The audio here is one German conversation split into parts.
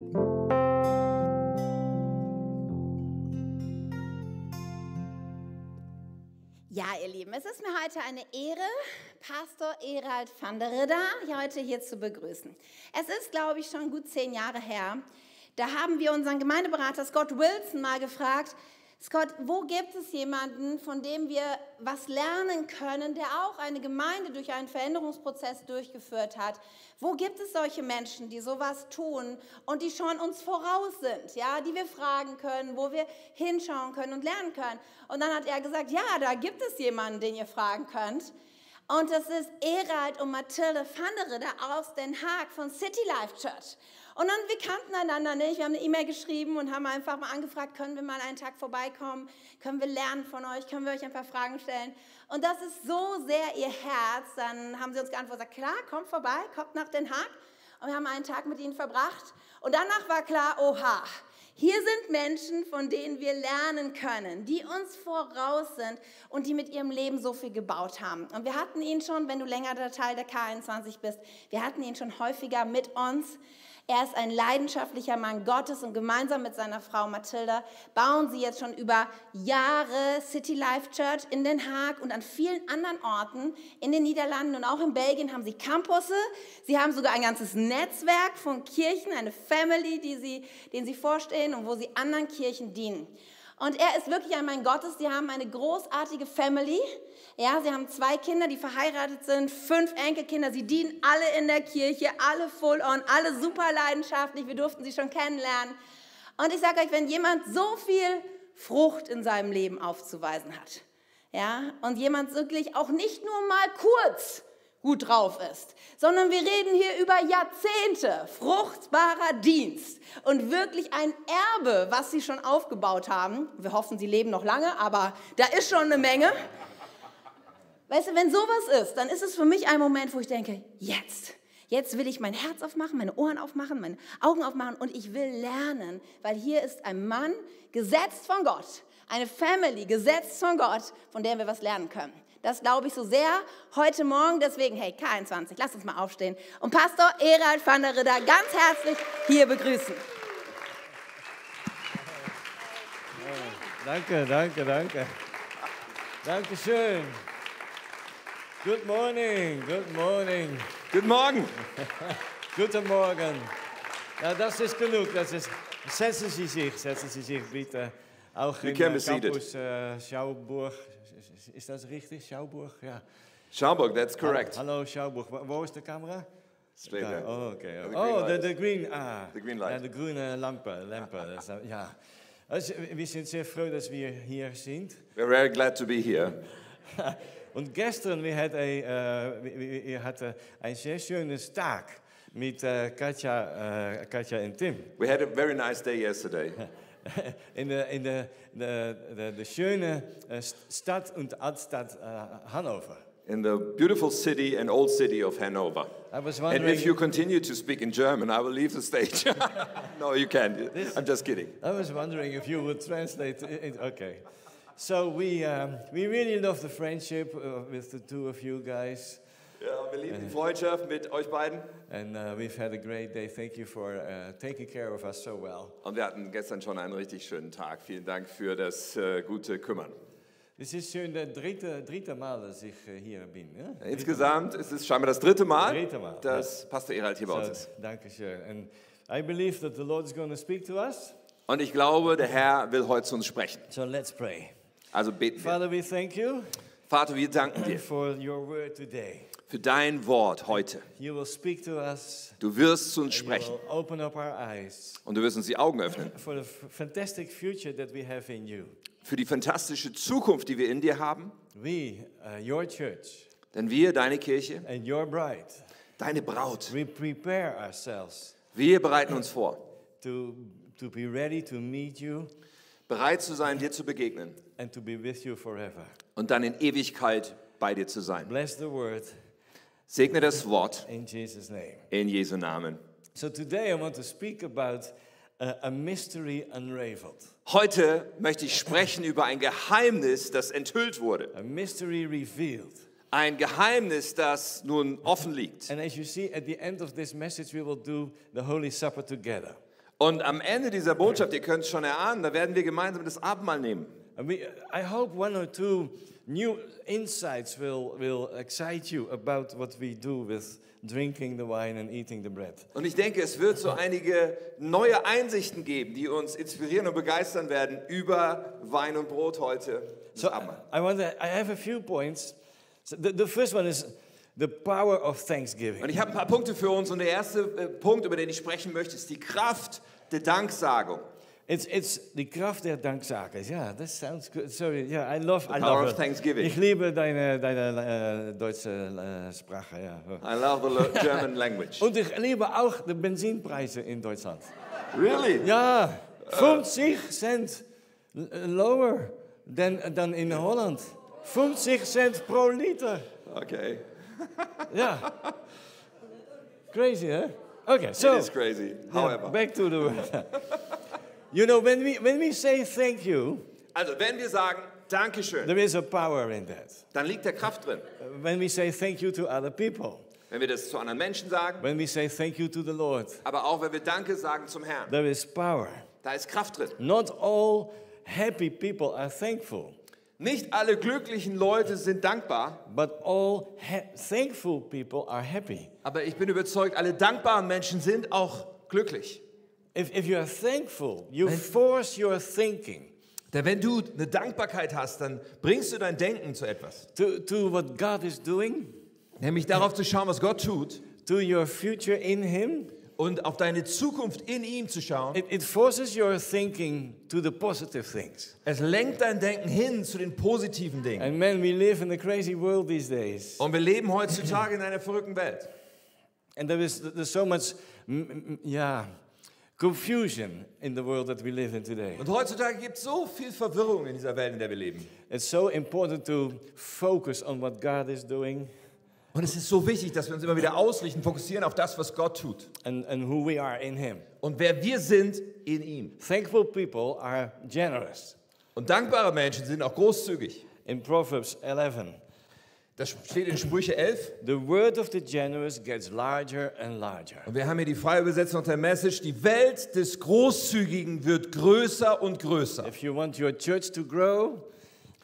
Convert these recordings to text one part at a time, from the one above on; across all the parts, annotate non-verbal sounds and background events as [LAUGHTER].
Ja, ihr Lieben, es ist mir heute eine Ehre, Pastor Erald van der Ridder heute hier zu begrüßen. Es ist, glaube ich, schon gut zehn Jahre her. Da haben wir unseren Gemeindeberater Scott Wilson mal gefragt, Scott, wo gibt es jemanden, von dem wir was lernen können, der auch eine Gemeinde durch einen Veränderungsprozess durchgeführt hat? Wo gibt es solche Menschen, die sowas tun und die schon uns voraus sind, ja, die wir fragen können, wo wir hinschauen können und lernen können? Und dann hat er gesagt, ja, da gibt es jemanden, den ihr fragen könnt. Und das ist Erald und Mathilde Vanderede aus Den Haag von City Life Church. Und dann, wir kannten einander nicht. Wir haben eine E-Mail geschrieben und haben einfach mal angefragt, können wir mal einen Tag vorbeikommen? Können wir lernen von euch? Können wir euch ein paar Fragen stellen? Und das ist so sehr ihr Herz. Dann haben sie uns geantwortet, klar, kommt vorbei, kommt nach Den Haag. Und wir haben einen Tag mit ihnen verbracht. Und danach war klar, oha, hier sind Menschen, von denen wir lernen können, die uns voraus sind und die mit ihrem Leben so viel gebaut haben. Und wir hatten ihn schon, wenn du länger der Teil der K21 bist, wir hatten ihn schon häufiger mit uns. Er ist ein leidenschaftlicher Mann Gottes und gemeinsam mit seiner Frau Mathilda bauen sie jetzt schon über Jahre City Life Church in Den Haag und an vielen anderen Orten in den Niederlanden und auch in Belgien haben sie Campusse. Sie haben sogar ein ganzes Netzwerk von Kirchen, eine Family, die sie, den sie vorstehen und wo sie anderen Kirchen dienen. Und er ist wirklich ein Mann Gottes. Sie haben eine großartige Family. Ja, sie haben zwei Kinder, die verheiratet sind, fünf Enkelkinder. Sie dienen alle in der Kirche, alle full on, alle super leidenschaftlich. Wir durften sie schon kennenlernen. Und ich sage euch, wenn jemand so viel Frucht in seinem Leben aufzuweisen hat, ja, und jemand wirklich auch nicht nur mal kurz gut drauf ist, sondern wir reden hier über Jahrzehnte fruchtbarer Dienst und wirklich ein Erbe, was sie schon aufgebaut haben. Wir hoffen, sie leben noch lange, aber da ist schon eine Menge. Weißt du, wenn sowas ist, dann ist es für mich ein Moment, wo ich denke, jetzt, jetzt will ich mein Herz aufmachen, meine Ohren aufmachen, meine Augen aufmachen und ich will lernen, weil hier ist ein Mann gesetzt von Gott, eine Family gesetzt von Gott, von der wir was lernen können. Das glaube ich so sehr heute Morgen. Deswegen, hey, K21, lass uns mal aufstehen und Pastor Erald van der Ridder ganz herzlich hier begrüßen. Danke, danke, danke. Dankeschön. Good morning, good morning. Guten Morgen. [LAUGHS] Guten Morgen. Ja, das ist genug. Das ist, setzen Sie sich, setzen Sie sich bitte. Auch in äh. Campus äh, Schauburg. Ist das richtig? Schauburg? Ja. Schauburg, that's correct. Hallo Schauburg. Wo wo ist de camera? Straight there. Oh, oké. the green Oh, de, de green. Ah. The green light. Ja, de groene lampen. lampen. Dat is- ja. Wir sind sehr froh, dass wir hier sind. We're very glad to be here. [LAUGHS] Und gestern wir hatten ein, äh, wir- wir hatten ein sehr schönes Tag mit äh, Katja, äh, Katja und Tim. We had a very nice day yesterday [LAUGHS] [LAUGHS] In de, in de, de, de, de schöne äh, Stadt und Altstadt äh, Hannover. in the beautiful city and old city of Hanover. I was wondering, And if you continue to speak in German, I will leave the stage. [LAUGHS] no, you can't. I'm just kidding. I was wondering if you would translate. It. Okay. So we, um, we really love the friendship uh, with the two of you guys. Ja, wir lieben die Freundschaft mit euch beiden. And uh, we've had a great day. Thank you for uh, taking care of us so well. Und wir hatten gestern schon einen richtig schönen Tag. Vielen Dank für das äh, gute Kümmern. Es ist schön, der dritte, dritte Mal, dass ich äh, hier bin. Ja? Insgesamt ist es scheinbar das dritte Mal, Dritte Mal, dass Pastor Erhard hier bei uns So, ist. danke schön. And I believe that the Lord is going to speak to us. Und ich glaube, der Herr will heute zu uns sprechen. So let's pray. Also beten wir. Father, we thank you Vater, wir danken dir [CLEARS THROAT] for your word today. Für dein Wort heute. You will speak to us. Du wirst zu uns sprechen und du wirst uns die Augen öffnen for the f- fantastic future that we have in you. für die fantastische Zukunft, die wir in dir haben. We, uh, your church Denn wir, deine Kirche, deine Braut, wir bereiten uns vor, bereit zu sein, dir zu begegnen and to be with you forever. und dann in Ewigkeit bei dir zu sein. Bless the word Segne das Wort in Jesus' name. in Jesu Namen. So today I want to speak about a mystery unraveled, Heute möchte ich sprechen über ein Geheimnis, das enthüllt wurde. a mystery revealed. Ein Geheimnis, das nun offen liegt. And as you see, at the end of this message, we will do the Holy Supper together. Und am Ende dieser Botschaft, ihr könnt es schon erahnen, da werden wir gemeinsam das Abendmahl nehmen. And we, I hope one or two new insights will, will excite you about what we do with drinking the wine and eating the bread. Und ich denke, es wird so einige neue Einsichten geben, die uns inspirieren und begeistern werden über Wein und Brot heute. So. I, want to, I have a few points. So the, the first one is the power of Und thanksgiving. ich habe ein paar Punkte für uns und der erste äh, Punkt, über den ich sprechen möchte, ist die Kraft der Danksagung. It's, it's the Kraft der Danksages. Yeah, that sounds good. Sorry, yeah, I love, I power love of it. Thanksgiving. Ich liebe deine, deine äh, deutsche äh, Sprache, ja. I love the German language. [LAUGHS] Und ich liebe auch die Benzinpreise in Deutschland. Really? Ja, 50 Cent l- lower than, than in Holland. 50 Cent pro Liter. Okay. Ja. Crazy, huh? Okay, so It is crazy. yeah, However. back to the. You know, when we, when we say thank you, Also, wenn wir sagen Dankeschön, there is a power in that. dann liegt da Kraft drin. When we say thank you to other people, Wenn wir das zu anderen Menschen sagen, when we say thank you to the Lord, aber auch wenn wir Danke sagen zum Herrn, there is power. da ist Kraft drin. Not all happy people are thankful, Nicht alle glücklichen Leute sind dankbar, but all ha- thankful people are happy. aber ich bin überzeugt, alle dankbaren Menschen sind auch glücklich. If, if you are thankful, you force your thinking Denn wenn du eine Dankbarkeit hast, dann bringst du dein Denken zu etwas. to, to what God is doing, Nämlich darauf zu schauen, was Gott tut to your future in Him. und auf deine Zukunft in ihm zu schauen. It, it forces your thinking to the positive things. Es lenkt dein Denken hin zu den positiven Dingen. And man, we live in a crazy world these days. Und wir leben heutzutage in einer verrückten Welt. And there is there's so much, yeah, confusion in the world that we live in today. Und heutzutage gibt es so viel Verwirrung in dieser Welt, in der wir leben. It's so important to focus on what God is doing Und es ist so wichtig, dass wir uns immer wieder ausrichten, fokussieren auf das, was Gott tut. and, and who we are in Him. Und wer wir sind in ihm. Thankful people are generous. Und dankbare Menschen sind auch großzügig. In Proverbs 11, Das steht in Sprüche 11. the word of the generous gets larger and larger. Und wir haben hier die freie Übersetzung der Message. Die Welt des Großzügigen wird größer und größer. If you want your church to grow,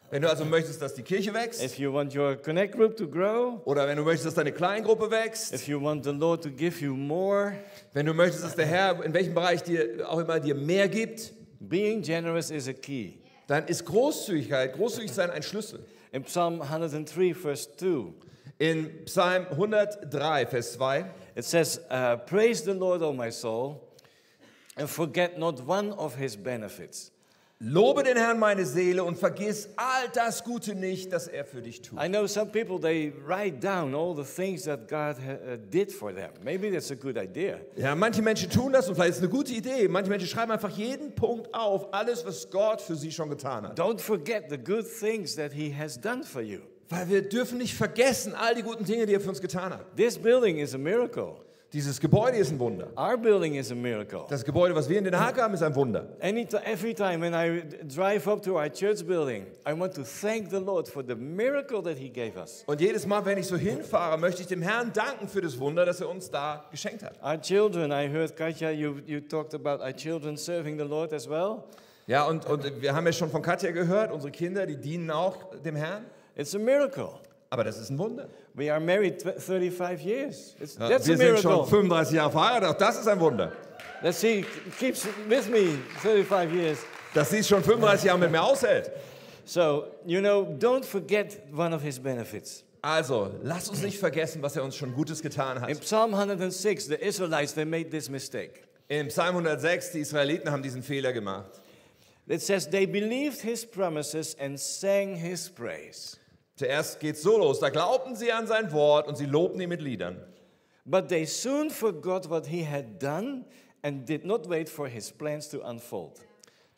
Wenn du also möchtest, dass die Kirche wächst, if you want your connect group to grow, oder wenn du möchtest, dass deine Kleingruppe wächst, if you want the Lord to give you more, wenn du möchtest, dass der Herr in welchem Bereich dir auch immer dir mehr gibt, being generous is a key. dann ist Großzügigkeit, großzügig sein ein Schlüssel. In Psalm 103, verse 2, In Psalm 103, Vers 2, it says, uh, Praise the Lord, O my soul, and forget not one of his benefits. Lobe den Herrn meine Seele und vergiss all das Gute nicht, das er für dich tut. I know some people, they write down all the things that God uh, did for them. Maybe that's a good idea. Ja, manche Menschen tun das und vielleicht ist es eine gute Idee. Manche Menschen schreiben einfach jeden Punkt auf, alles, was Gott für sie schon getan hat. Don't forget the good things that he has done for you. Weil wir dürfen nicht vergessen, all die guten Dinge, die er für uns getan hat. This building is a miracle. Dieses Gebäude ist ein Wunder. Our building is a miracle. Das Gebäude, was wir in Den Haag haben, ist ein Wunder. Any every time when I drive up to our church building, I want to thank the Lord for the miracle that He gave us. Und jedes Mal, wenn ich so hinfahre, möchte ich dem Herrn danken für das Wunder, das er uns da geschenkt hat. Our children, I heard Katja, you, you talked about our children serving the Lord as well. Ja, und, und wir haben ja schon von Katja gehört, unsere Kinder, die dienen auch dem Herrn. It's a miracle. Aber das ist ein Wunder. We are married tw- 35 years. It's, Ja, that's a wir sind schon miracle. 35 Jahre verheiratet, auch das ist ein Wunder. Let's see, keeps with me 35 years. Dass sie schon 35 Jahre mit mir aushält. So, you know, don't forget one of His benefits. Also, lasst uns nicht vergessen, was er uns schon Gutes getan In hat. Psalm 106, the Israelites, they made this mistake. Im Psalm 106, die Israeliten haben diesen Fehler gemacht. It says, they believed His promises and sang His praise. Zuerst geht's so los, da glaubten sie an sein Wort und sie lobten ihn mit Liedern. But they soon forgot what he had done and did not wait for his plans to unfold.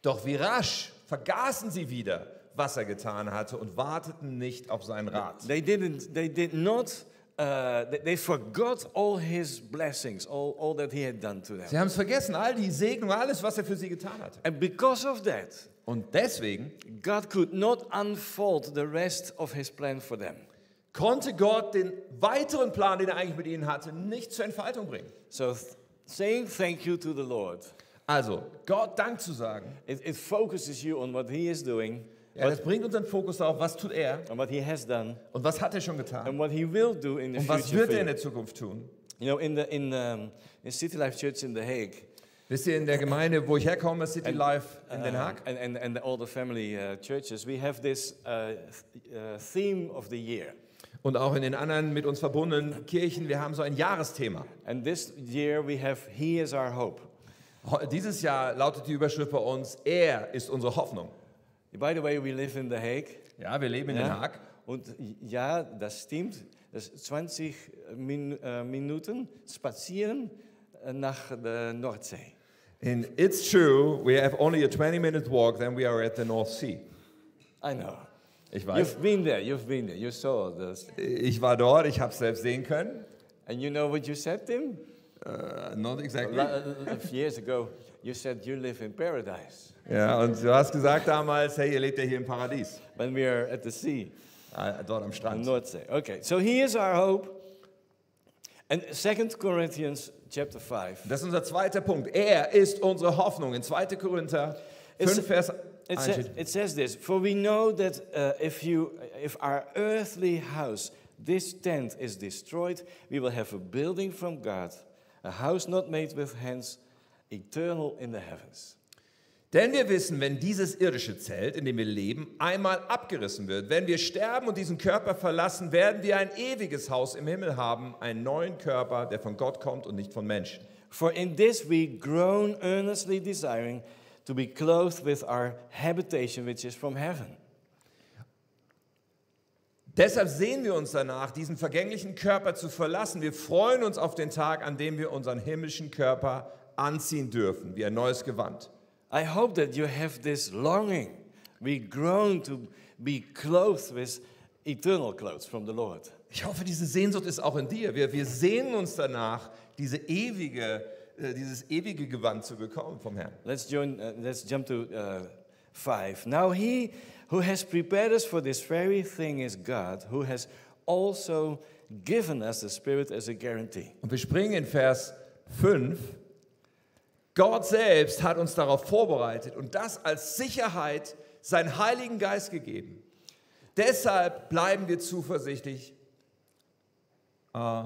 Doch wie rasch vergaßen sie wieder, was er getan hatte und warteten nicht auf seinen Rat. They didn't, they did not, uh, they, they forgot all his blessings, all, all that he had done to them. Sie haben es vergessen, all die Segnungen, alles, was er für sie getan hat. And because of that, Und deswegen God could not unfold the rest of his plan for them. konnte Gott den weiteren Plan, den er eigentlich mit ihnen hatte, nicht zur Entfaltung bringen. So saying thank you to the Lord Also, Gott Dank zu sagen, It, it focuses you on what He is doing, ja, das bringt unseren Fokus darauf, was tut er on what He has done, und was hat er schon getan and what He will do in the und was future. wird for er in you. der Zukunft tun. You know, in the in um, in City Life Church in The Hague, Wisst ihr, in der Gemeinde, wo ich herkomme, City Life in Den uh, Haag, and, and and all the family uh, churches, we have this uh, th- uh, theme of the year. und auch in den anderen mit uns verbundenen Kirchen, wir haben so ein Jahresthema. And this year we have He is our hope. Dieses Jahr lautet die Überschrift bei uns, er ist unsere Hoffnung. By the way, we live in The Hague. Ja, wir leben in Den Ja. Haag. Und ja, das stimmt. Das ist 20 Min äh, Minuten spazieren äh, nach der Nordsee. And it's true, we have only a 20 minute walk, then we are at the North Sea. I know. Ich weiß. You've been there, you've been there, you saw this. Ich war dort, ich habe es selbst sehen können. And you know what you said, Tim? Uh, not exactly. La- uh, years ago, you said you live in paradise Ja, und du hast gesagt damals, hey, ihr lebt ja hier im Paradies, when we are at the sea, äh, dort am Strand. Nordsee. Okay, so he is our hope. And 2 Corinthians chapter 5. Das ist unser zweiter Punkt. Er ist unsere Hoffnung. In 2. Korinther 5, It's- Vers It, 1 sa- steht, it says this For we know that uh, if, you, if our earthly house, this tent, is destroyed, we will have a building from God, a house not made with hands, eternal in the heavens. Denn wir wissen, wenn dieses irdische Zelt, in dem wir leben, einmal abgerissen wird, wenn wir sterben und diesen Körper verlassen, werden wir ein ewiges Haus im Himmel haben, einen neuen Körper, der von Gott kommt und nicht von Menschen. For in this we groan earnestly desiring to be clothed with our habitation which is from heaven. Deshalb sehen wir uns danach, diesen vergänglichen Körper zu verlassen. Wir freuen uns auf den Tag, an dem wir unseren himmlischen Körper anziehen dürfen, wie ein neues Gewand. I hope that you have this longing. We groan to be clothed with eternal clothes from the Lord. Ich hoffe, diese Sehnsucht ist auch in dir. Wir, wir sehnen uns danach, diese ewige, äh, dieses ewige Gewand zu bekommen vom Herrn. Let's, join, uh, let's jump to uh, 5. Now, he who has prepared us for this very thing is God, who has also given us the Spirit as a guarantee. Und wir springen in Vers 5. Gott selbst hat uns darauf vorbereitet und das als Sicherheit seinen Heiligen Geist gegeben. Deshalb bleiben wir zuversichtlich. Äh,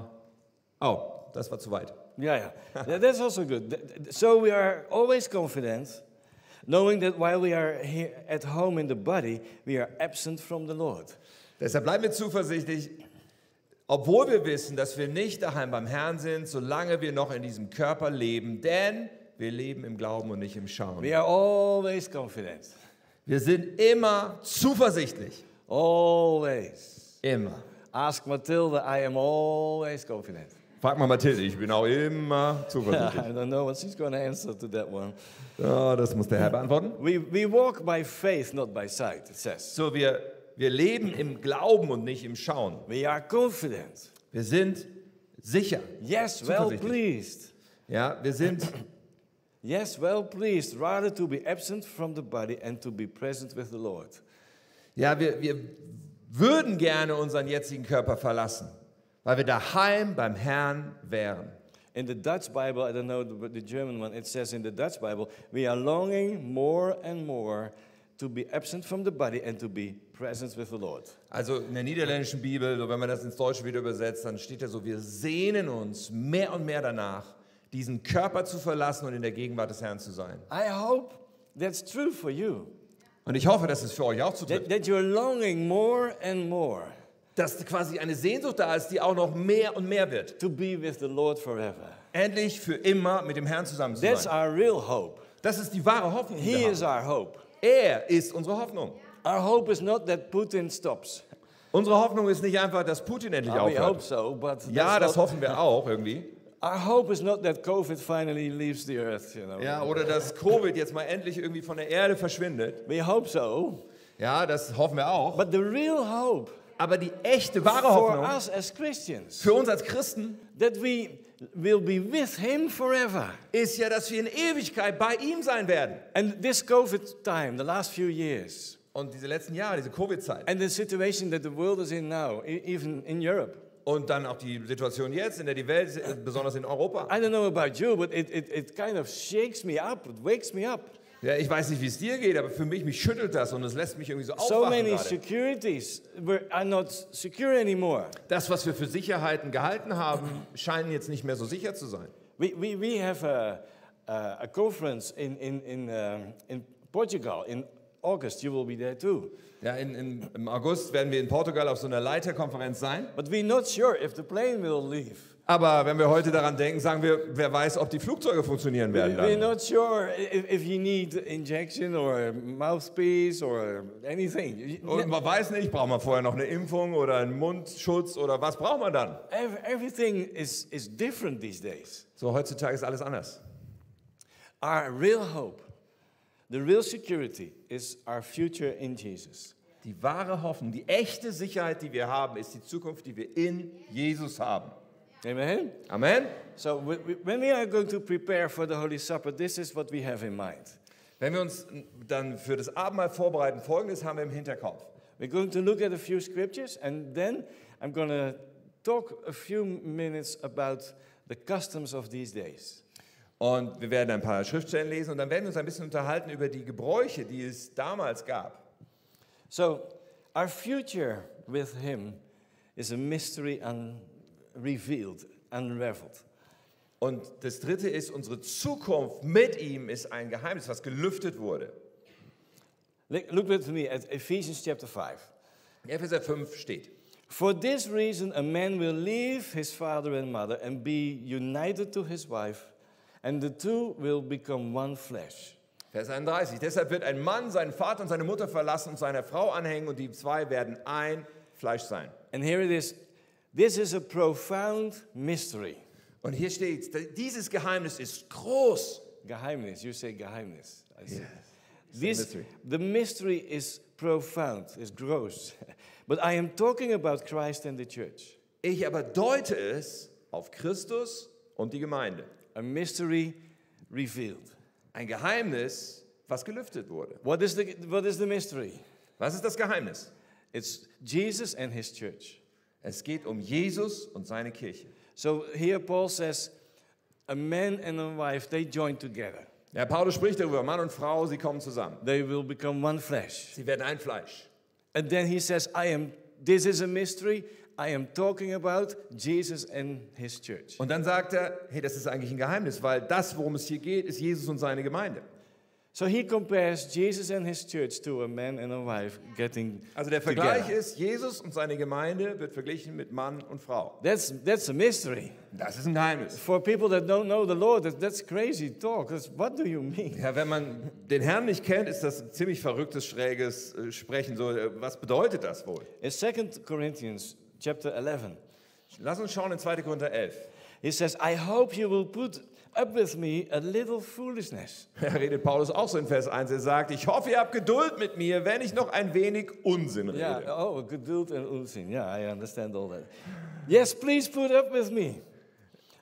oh, das war zu weit. Yeah, yeah. That- That's also good. So we are always confident, knowing that while we are here at home in the body, we are absent from the Lord. Deshalb bleiben wir zuversichtlich, obwohl wir wissen, dass wir nicht daheim beim Herrn sind, solange wir noch in diesem Körper leben, denn wir leben im Glauben und nicht im Schauen. We are always confident. Wir sind immer zuversichtlich. Always. Immer. Ask Matilda, I am always confident. Frag mal Mathilde, ich bin auch immer [LAUGHS] I zuversichtlich. don't know what she's going to answer to that one. Ja, das muss der Herr beantworten. We, we walk by faith, not by sight, it says. So, wir, wir leben im Glauben und nicht im Schauen. We are confident. Wir sind sicher. Yes, well pleased. Ja, wir sind Yes, well pleased, rather to be absent from the body and to be present with the Lord. Ja, wir, wir würden gerne unseren jetzigen Körper verlassen, weil wir daheim beim Herrn wären. In the Dutch Bible, I don't know the, German one, it says in the Dutch Bible, we are longing more and more to be absent from the body and to be present with the Lord. Also in der niederländischen Bibel, wenn man das ins Deutsche wieder übersetzt, dann steht da so, wir sehnen uns mehr und mehr danach, diesen Körper zu verlassen und in der Gegenwart des Herrn zu sein. I hope that's true for you. Und ich hoffe, dass es für euch auch zutrifft. That, that you're longing more and more Dass quasi eine Sehnsucht da ist, die auch noch mehr und mehr wird. to be with the Lord forever. Endlich für immer mit dem Herrn zusammen zu That's sein. our real hope. Das ist die wahre Hoffnung. Die He is our hope. Er ist unsere Hoffnung. Our hope is not that Putin stops. Unsere Hoffnung ist nicht einfach, dass Putin endlich hope aufhört. so, Ja, that's das hoffen wir auch irgendwie. [LAUGHS] our hope is not that COVID finally leaves the earth. You know. Ja, oder dass Covid jetzt mal endlich irgendwie von der Erde verschwindet. We hope so, Ja, das hoffen wir auch. but the real hope Aber die echte, wahre Hoffnung für uns als Christen that we will be with Him forever. ist ja, dass wir in Ewigkeit bei ihm sein werden. And this COVID time, the last few years, Und diese letzten Jahre, diese Covid-Zeit and the situation that the world is in now, e- even in Europe, Und dann auch die Situation jetzt, in der die Welt, äh, besonders in Europa. I don't know about you, but it, it, it kind of shakes me up, it wakes me up. Ja, ich weiß nicht, wie es dir geht, aber für mich, mich schüttelt das und es lässt mich irgendwie so So aufwachen many gerade. securities were, are not secure anymore. Das, was wir für Sicherheiten gehalten haben, scheinen jetzt nicht mehr so sicher zu sein. We, we, we have a, a, a conference in, in, in, um, in Portugal in August. You will be there too. Ja, in, in, Im August werden wir in Portugal auf so einer Leiterkonferenz sein. But we're not sure if the plane will leave. Aber wenn wir heute daran denken, sagen wir, wer weiß, ob die Flugzeuge funktionieren werden. We're Dann. not sure if, if you need injection or mouthpiece or anything. Und man weiß nicht, braucht man vorher noch eine Impfung oder einen Mundschutz oder was braucht man dann? Ev- Everything is, is different these days. So, heutzutage ist alles anders. Our real hope, the real security, is our future in Jesus. Die wahre Hoffnung, die echte Sicherheit, die wir haben, ist die Zukunft, die wir in Jesus haben. Amen? Amen. So, when we are going to prepare for the Holy Supper, this is what we have in mind. Wenn wir uns dann für das Abendmahl vorbereiten, folgendes haben wir im Hinterkopf. We're going to look at a few scriptures, and then I'm going to talk a few minutes about the customs of these days. Und wir werden ein paar Schriftstellen lesen und dann werden wir uns ein bisschen unterhalten über die Gebräuche, die es damals gab. So, our future with Him is a mystery unrevealed, unraveled. Und das dritte ist, unsere Zukunft mit ihm ist ein Geheimnis, was gelüftet wurde. Look with me at Ephesians chapter 5. In Epheser 5 steht, For this reason, a man will leave his father and mother and be united to his wife, and the two will become one flesh. Vers 31, deshalb wird ein Mann seinen Vater und seine Mutter verlassen und seiner Frau anhängen und die zwei werden ein Fleisch sein. And here it is. This is a profound mystery. Und hier steht, dieses Geheimnis ist groß. Geheimnis. You say Geheimnis. I say. Yes, This, mystery. the mystery is profound, is gross. [LAUGHS] but I am talking about Christ and the church. Ich aber deute es auf Christus und die Gemeinde. A mystery revealed. Ein Geheimnis, was gelüftet wurde. What is the, what is the mystery? Was ist das Geheimnis? It's Jesus and his church. Es geht um Jesus und seine Kirche. So here Paul says, a man and a wife, they join together. Ja, Paulus spricht darüber, Mann und Frau, sie kommen zusammen. They will become one flesh. Sie werden ein Fleisch. And then he says, I am, this is a mystery. I am talking about Jesus and his church. Und dann sagt er, hey, das ist eigentlich ein Geheimnis, weil das, worum es hier geht, ist Jesus und seine Gemeinde. So he compares Jesus and his church to a man and a wife getting Also der Vergleich together. ist, Jesus und seine Gemeinde wird verglichen mit Mann und Frau. That's, that's a mystery. Das ist ein Geheimnis. For people that don't know the Lord, that, that's crazy talk. That's, what do you mean? Ja, wenn man den Herrn nicht kennt, ist das ein ziemlich verrücktes, schräges äh, Sprechen. So, äh, was bedeutet das wohl? In 2 Corinthians chapter 11, Lass uns schauen in 2. Korinther 11. he says, I hope you will put up with me a little foolishness. [LAUGHS] Da redet Paulus auch so in Vers 1. Er sagt, ich hoffe, ihr habt Geduld mit mir, wenn ich noch ein wenig Unsinn rede. Yeah, oh, geduld and unsinn. Yeah, I understand all that. Yes, please put up with me.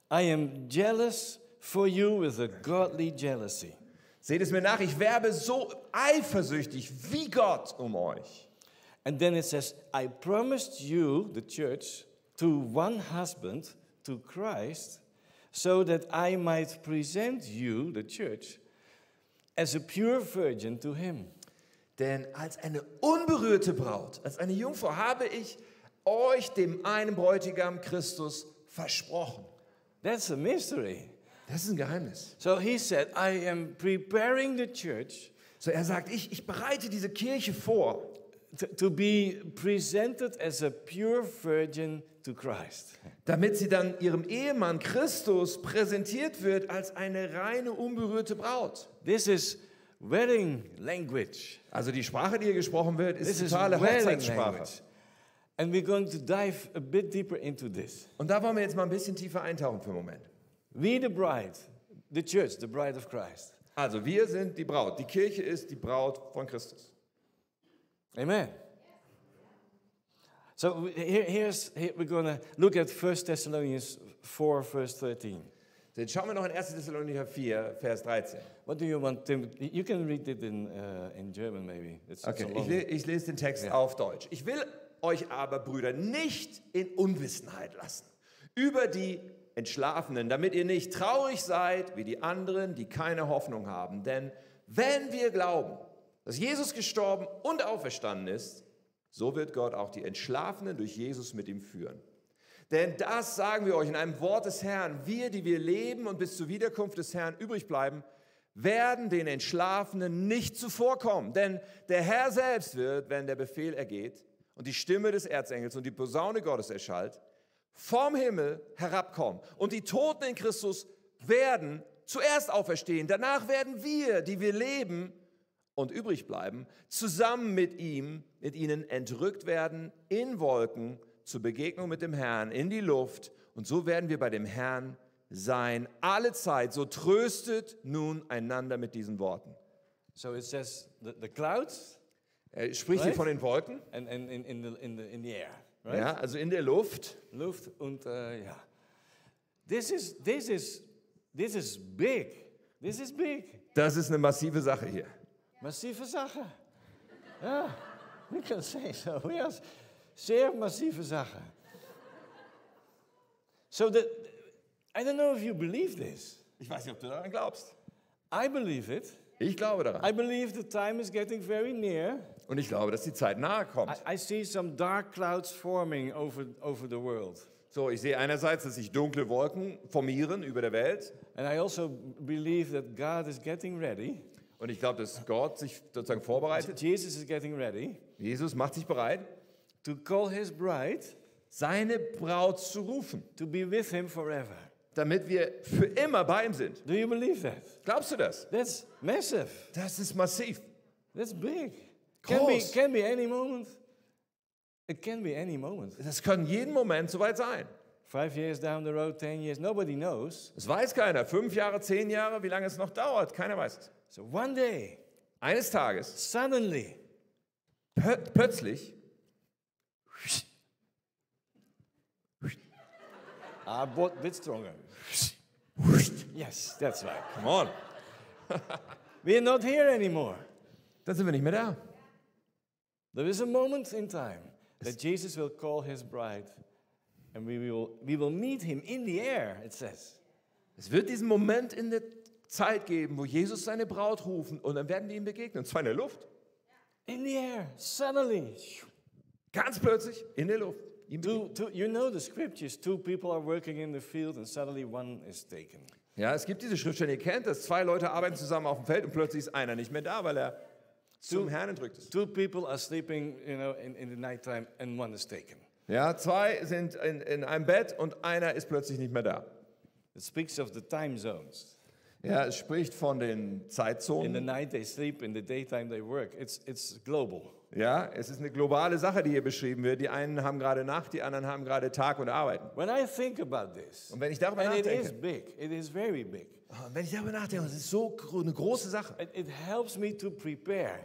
I am jealous for you with a godly jealousy. Seht es mir nach, ich werbe so eifersüchtig wie Gott um euch. And then it says, I promised you, the church, to one husband, to Christ, so that I might present you, the church, as a pure virgin to him. Denn als eine unberührte Braut, als eine Jungfrau, habe ich euch, dem einen Bräutigam Christus, versprochen. That's a mystery. Das ist ein Geheimnis. So he said, I am preparing the church So er sagt, ich, ich bereite diese Kirche vor, to, be presented as a pure virgin to Christ. damit sie dann ihrem Ehemann Christus präsentiert wird als eine reine, unberührte Braut. This is wedding language. Also die Sprache, die hier gesprochen wird, This ist is totale wedding Hochzeitssprache. And we're going to dive a bit deeper into this. Und da wollen wir jetzt mal ein bisschen tiefer eintauchen für einen Moment. We, the bride, the church, the bride of Christ. Also wir sind die Braut. Die Kirche ist die Braut von Christus. Amen. So here, here's, here we're going to look at 1 Thessalonians 4, verse 13. Jetzt schauen wir noch in 1. Thessalonicher 4, Vers 13. What do you want, Tim? You can read it in, uh, in German, maybe. It's, Okay, a ich, le ich lese den Text Ja. auf Deutsch. Ich will euch aber, Brüder, nicht in Unwissenheit lassen über die Entschlafenen, damit ihr nicht traurig seid wie die anderen, die keine Hoffnung haben. Denn wenn wir glauben, dass Jesus gestorben und auferstanden ist, so wird Gott auch die Entschlafenen durch Jesus mit ihm führen. Denn das sagen wir euch in einem Wort des Herrn. Wir, die wir leben und bis zur Wiederkunft des Herrn übrig bleiben, werden den Entschlafenen nicht zuvorkommen. Denn der Herr selbst wird, wenn der Befehl ergeht und die Stimme des Erzengels und die Posaune Gottes erschallt, vom Himmel herabkommen. Und die Toten in Christus werden zuerst auferstehen. Danach werden wir, die wir leben und übrig bleiben, zusammen mit ihm, mit ihnen entrückt werden in Wolken zur Begegnung mit dem Herrn in die Luft. Und so werden wir bei dem Herrn sein, alle Zeit. So tröstet nun einander mit diesen Worten. So it says the, the clouds Er spricht hier Right? von den Wolken, and, and in, in, the, in, the, in the air, right? ja, also in der Luft. Luft und äh, ja. This is, this, is, this is big. This is big. Das ist eine massive Sache hier. Massive Sache. Ja, we can say so. Ja, sehr massive Sache. So that, I don't know if you believe this. Ich weiß nicht, ob du daran glaubst. I believe it. Ich glaube daran. I believe the time is getting very near. Und ich glaube, dass die Zeit nahe kommt. I, I see some dark clouds forming over, over the world. So, ich sehe einerseits, dass sich dunkle Wolken formieren über der Welt. And I also believe that God is getting ready. Und ich glaube, dass Gott sich sozusagen vorbereitet. Jesus is getting ready Jesus macht sich bereit, to call his bride seine Braut zu rufen, to be with him forever. damit wir für immer bei ihm sind. Do you believe that? Glaubst du das? That's massive. Das ist massiv. That's big. Can be, Groß. can be any moment. It can be any moment. Das kann jeden Moment soweit sein. Five years down the road, ten years, nobody knows. Das weiß keiner. Fünf Jahre, zehn Jahre, wie lange es noch dauert, keiner weiß es. So one day, Eines Tages, suddenly, plö plötzlich, [LAUGHS] I bought a bit stronger. Yes, that's right. come on, [LAUGHS] We're not here anymore. dann sind wir nicht mehr da. There is a moment in time that Jesus will call his bride, and we will, we will meet him in the air, it says. Es wird diesen Moment in der Zeit geben, wo Jesus seine Braut rufen und dann werden wir ihm begegnen. Und zwar in der Luft. In the air, suddenly. Ganz plötzlich in der Luft. Two, two, you know the scriptures. Two people are working in the field, and suddenly one is taken. Ja, es gibt diese Schriftstelle, ihr kennt das. Zwei Leute arbeiten zusammen auf dem Feld und plötzlich ist einer nicht mehr da, weil er zum Herrn entrückt ist. Two people are sleeping, you know, in, in the nighttime, and one is taken. Ja, zwei sind in, in einem Bett und einer ist plötzlich nicht mehr da. It speaks of the time zones. Ja, es spricht von den In the Zeitzonen. night they sleep, in the daytime they work. It's, it's global. Ja, es ist eine globale Sache, die hier beschrieben wird. Die einen haben gerade Nacht, die anderen haben gerade Tag und arbeiten. When I think about this, Und wenn ich darüber and it is nachdenke, big, it is very big. und wenn ich darüber nachdenke, das ist so eine große Sache, It, it helps me to prepare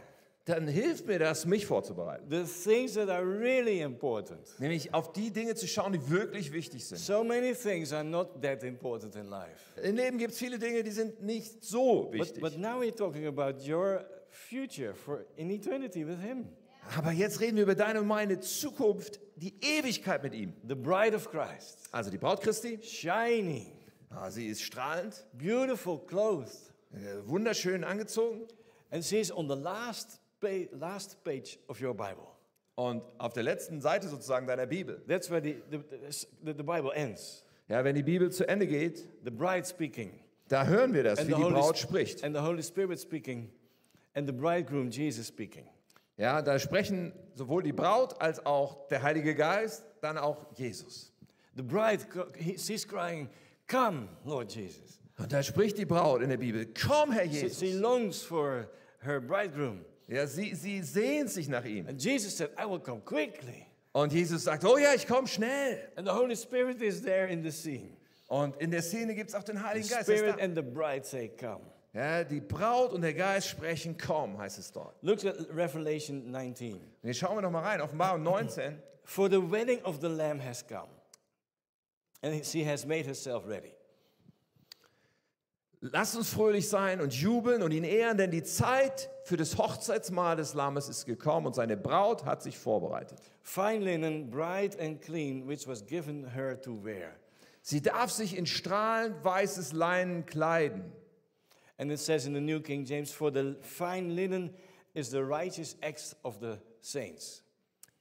dann hilft mir das, mich vorzubereiten. the things that are really important. Nämlich auf die Dinge zu schauen, die wirklich wichtig sind. So many things are not that important in life. Im Leben gibt es viele Dinge, die sind nicht so But, wichtig. but now we're talking about your future for in eternity with Him, Aber jetzt reden wir über deine und meine Zukunft, die Ewigkeit mit ihm. the bride of Christ, Also die Braut Christi, shining, ah, sie ist strahlend, beautiful clothed, äh, wunderschön angezogen. and she's on the last last page of your Bible. Und auf der letzten Seite sozusagen deiner Bibel, That's where the, the, the, Bible ends. ja, wenn die Bibel zu Ende geht, The bride speaking, da hören wir das, and wie the, die Braut Sp- spricht. and the Holy Spirit speaking, and the bridegroom Jesus speaking. Ja, da sprechen sowohl die Braut als auch der Heilige Geist, dann auch Jesus. The bride, she's crying, "Come, Lord Jesus." Und da spricht die Braut in der Bibel, komm Herr She, Jesus. she longs for her bridegroom. Ja, sie, sie sehnt sich nach ihm. And Jesus said, I will come quickly. Und Jesus sagt, oh ja, ich komme schnell. And the Holy Spirit is there in the scene. Und in der Szene gibt es auch den The Heiligen Geist. der ist Spirit da. and the bride say, Come. Ja, die Braut und der Geist sprechen, komm, heißt es dort. Look at Revelation 19. Und jetzt schauen wir noch mal rein, Offenbarung 19. For the wedding of the Lamb has come, and she has made herself ready. Lasst uns fröhlich sein und jubeln und ihn ehren, denn die Zeit für das Hochzeitsmahl des Lammes ist gekommen und seine Braut hat sich vorbereitet. Fine linen, bright and clean, which was given her to wear. Sie darf sich in strahlend weißes Leinen kleiden. And it says in the New King James, For the fine linen is the righteous acts of the saints.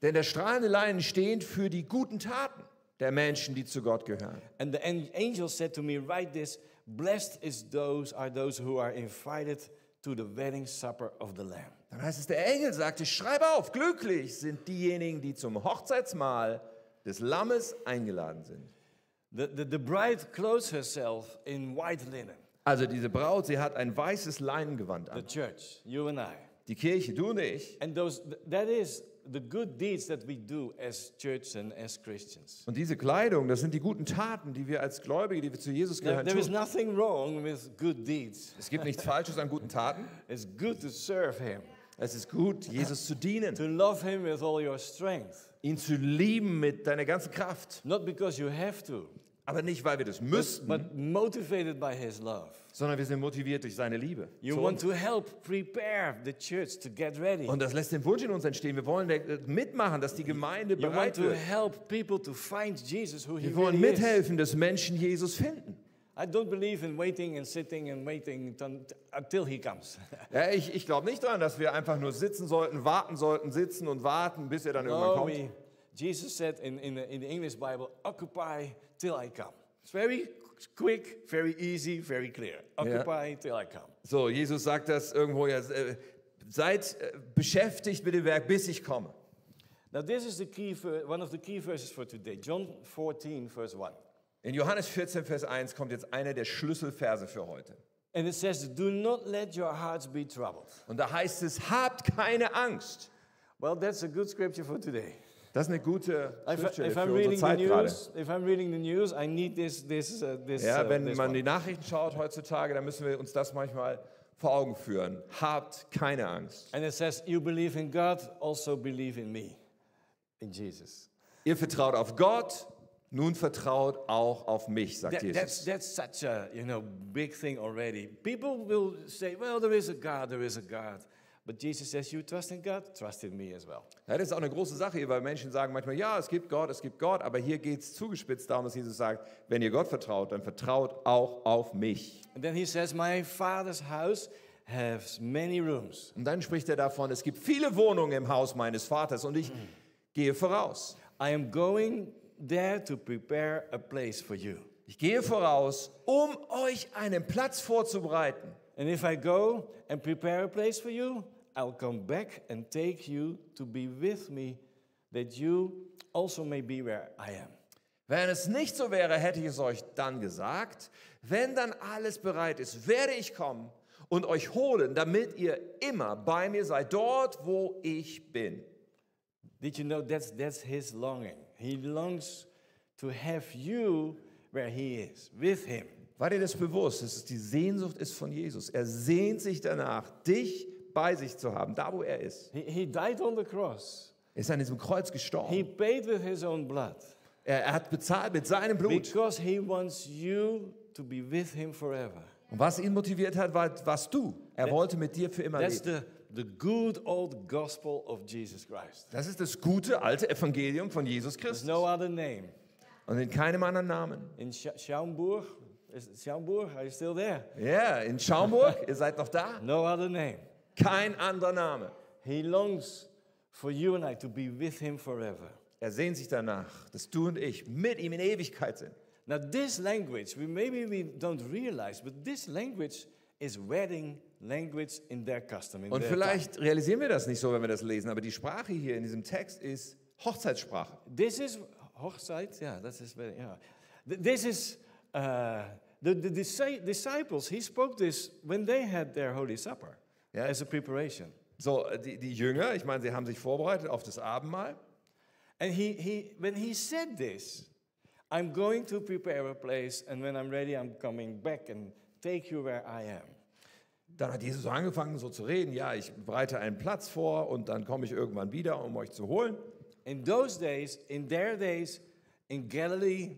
Denn der strahlende Leinen steht für die guten Taten der Menschen, die zu Gott gehören. And the an- angel said to me, Write this Blessed is those are those who are invited to the wedding supper of the Lamb. Dann heißt es, der Engel sagte, schreib auf, glücklich sind diejenigen, die zum Hochzeitsmahl des Lammes eingeladen sind. The, the, the bride clothes herself in white linen. Also diese Braut, sie hat ein weißes Leinengewand The an. church, you and I. Die Kirche, du und ich. And those, that is the good deeds that we do as church and as Christians. Und diese Kleidung, das sind die guten Taten, die wir als Gläubige, die wir zu Jesus There, gehören, there is tun. nothing wrong with good deeds. Es gibt nichts Falsches an guten Taten. [LAUGHS] It's good to serve Him, Es ist gut, Jesus zu dienen, to love Him with all your strength. ihn zu lieben mit deiner ganzen Kraft. Not because you have to, Aber nicht, weil wir das müssten, but motivated by His love. sondern wir sind motiviert durch seine Liebe. You want to help prepare the church to get ready. Und das lässt den Wunsch in uns entstehen. Wir wollen äh, mitmachen, dass die Gemeinde You want bereit to wird. help people to find Jesus who He Wir wollen really is. mithelfen, dass Menschen Jesus finden. I don't believe in waiting and sitting and waiting until He comes. [LAUGHS] Ja, ich ich glaube nicht daran, dass wir einfach nur sitzen sollten, warten sollten, sitzen und warten, bis er dann irgendwann No, kommt. we, Jesus said in, in, the, in the English Bible, occupy till I come. It's very quick, very easy, very clear. Occupy till I come. So, Jesus sagt das irgendwo ja, äh, seid äh, beschäftigt mit dem Werk, bis ich komme. Now, this is the key one of the key verses for today, John 14, verse 1. In Johannes 14, Vers 1 kommt jetzt einer der Schlüsselverse für heute. And it says, Do not let your hearts be troubled. Und da heißt es, habt keine Angst. Well, that's a good scripture for today. Das ist eine gute If, Schriftstelle if für I'm unsere reading the Zeit gerade. news, news, this, this, uh, this. Ja, uh, wenn man one. die Nachrichten schaut heutzutage, dann müssen wir uns das manchmal vor Augen führen. Habt keine Angst. And it says, You believe in God, also believe in me, in Jesus. Ihr vertraut auf Gott, nun vertraut auch auf mich, sagt That- Jesus. that's, that's such a you know big thing already. People will say, "Well, there is a God, there is a God," but Jesus says, "You trust in God, trust in me as well." Ja, das ist auch eine große Sache hier, weil Menschen sagen manchmal, ja, es gibt Gott, es gibt Gott, aber hier geht es zugespitzt darum, dass Jesus sagt, wenn ihr Gott vertraut, dann vertraut auch auf mich. And then he says, "My Father's house has many rooms." Und dann spricht er davon, es gibt viele Wohnungen im Haus meines Vaters und ich gehe voraus. I am going there to prepare a place for you. Ich gehe voraus, um euch einen Platz vorzubereiten. And if I go and prepare a place for you, I'll come back and take you to be with me, that you also may be where I am. Wenn es nicht so wäre, hätte ich es euch dann gesagt. Wenn dann alles bereit ist, werde ich kommen und euch holen, damit ihr immer bei mir seid, dort, wo ich bin. Did you know that's, that's his longing? He longs to have you where he is, with him. War dir das bewusst, dass es die Sehnsucht ist von Jesus? Er sehnt sich danach, dich bei sich zu haben, da wo er ist. He, he died on the cross. Er ist an diesem Kreuz He gestorben. paid with his own blood Er, er hat bezahlt mit seinem Blut. because he wants you to be with him forever. Und was ihn motiviert hat, war, warst du. Er wollte mit dir für immer That's leben. the, the good old gospel of Jesus Christ. Das ist das gute alte Evangelium von Jesus There's Christus. no other name. Und in keinem anderen Namen. In Scha Schaumburg, Schaumburg? Are you still there? Ja, in Schaumburg, ihr seid noch da? No other name. Kein anderer Name. He longs for you and I to be with him forever. Er sehnt sich danach, dass du und ich mit ihm in Ewigkeit sind. Now, this language, we maybe we don't realize, but this language is wedding language in their custom. In Und their vielleicht realisieren wir das nicht so, wenn wir das lesen, aber die Sprache hier in diesem Text ist Hochzeitssprache. time. This is Hochzeit, yeah, that is very, yeah. Th- This is uh, the, the disci- disciples, he spoke this when they had their Holy Supper Yeah. as a preparation. So, die, die Jünger, ich meine, sie haben sich vorbereitet auf das Abendmahl. And he, he, when he said this, I'm going to prepare a place, and when I'm ready, I'm coming back and take you where I am. Dann hat Jesus angefangen, so zu reden. Ja, ich bereite einen Platz vor und dann komme ich irgendwann wieder, um euch zu holen. In those days, in their days, in Galilee,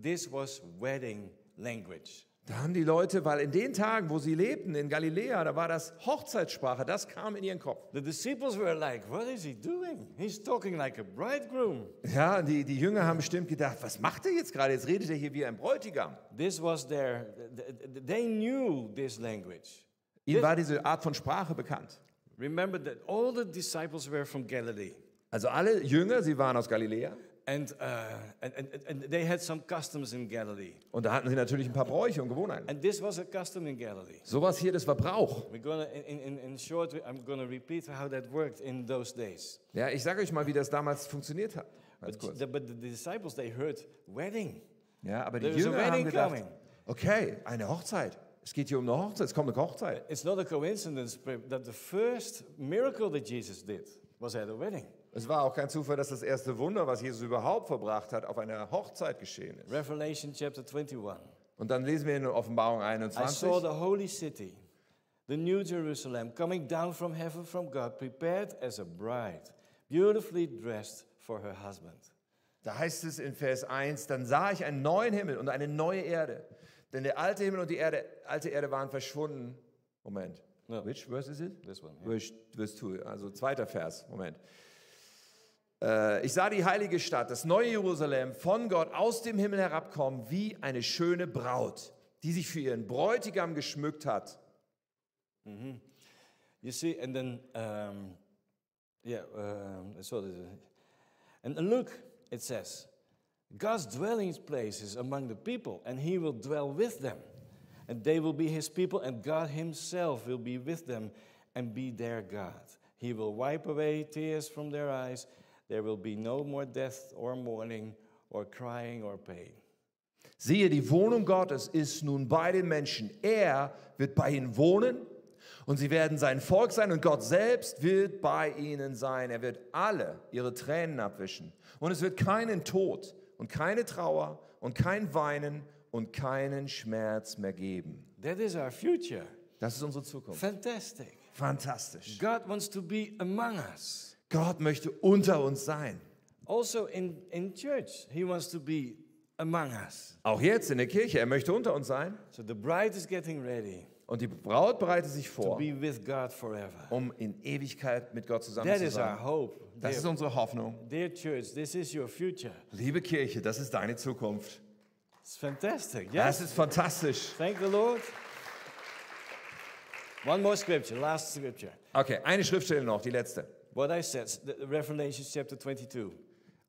this was wedding language. Da haben die Leute, weil in den Tagen, wo sie lebten, in Galiläa, da war das Hochzeitssprache, das kam in ihren Kopf. The disciples were like, What is he doing? He's talking like a bridegroom. Ja, die, die Jünger haben bestimmt gedacht, was macht er jetzt gerade? Jetzt redet er hier wie ein Bräutigam. This was their, th- th- they knew this language. Ihnen war diese Art von Sprache bekannt. Remember that all the disciples were from Galilee. Also alle Jünger, sie waren aus Galiläa And, uh, and, and, they had some customs in Galilee. und da hatten sie natürlich ein paar Bräuche und Gewohnheiten. And this was a custom in Galilee. Sowas hier, das war Brauch. We're gonna, in, in, in short, I'm going to repeat how that worked in those days. Ja, ich sage euch mal, wie das damals funktioniert hat. Ganz But, kurz. the, but the disciples, they heard wedding. Ja, aber die There's a Jünger haben gedacht, coming. okay, eine Hochzeit. Es geht hier um eine Hochzeit, es kommt eine Hochzeit. It's not a coincidence that the first miracle that Jesus did was at a wedding. Es war auch kein Zufall, dass das erste Wunder, was Jesus überhaupt verbracht hat, auf einer Hochzeit geschehen ist. Revelation chapter 21. Und dann lesen wir in Offenbarung I saw 21. the holy city, the new Jerusalem, coming down from heaven from God, prepared as a bride, beautifully dressed for her husband. Da heißt es in Vers 1, dann sah ich einen neuen Himmel und eine neue Erde. Denn der alte Himmel und die Erde, alte Erde waren verschwunden. Moment. No. Which verse is it? This one. yeah. Verse, verse 2, also zweiter Vers. Moment. Äh, ich sah die heilige Stadt, das neue Jerusalem, von Gott aus dem Himmel herabkommen, wie eine schöne Braut, die sich für ihren Bräutigam geschmückt hat. You see, and then, um, yeah, um, so and look, it says, God's dwelling place is among the people, and He will dwell with them, and they will be His people, and God Himself will be with them and be their God. He will wipe away tears from their eyes. There will be no more death or mourning or crying or pain. Siehe, die Wohnung Gottes ist nun bei den Menschen. Er wird bei ihnen wohnen und sie werden sein Volk sein und Gott selbst wird bei ihnen sein. Er wird alle ihre Tränen abwischen. Und es wird keinen Tod und keine Trauer und kein Weinen und keinen Schmerz mehr geben. That is our future. Das ist unsere Zukunft. Fantastic. Fantastisch. God wants to be among us. Gott möchte unter uns sein. Also in, in church, he wants to be among us. Auch jetzt in der Kirche. Er möchte unter uns sein. So the bride is getting ready Und die Braut bereitet sich to vor, be with God forever. um in Ewigkeit mit Gott zusammen That zu is our sein. hope. Das ist Dear, unsere Hoffnung. dear church, this is your future. Liebe Kirche, das ist deine Zukunft. It's fantastic. Das Yes. ist fantastisch. Thank the Lord. One more scripture, last scripture. Okay, eine Schriftstelle noch, die letzte. What I said, the- Revelation chapter 22.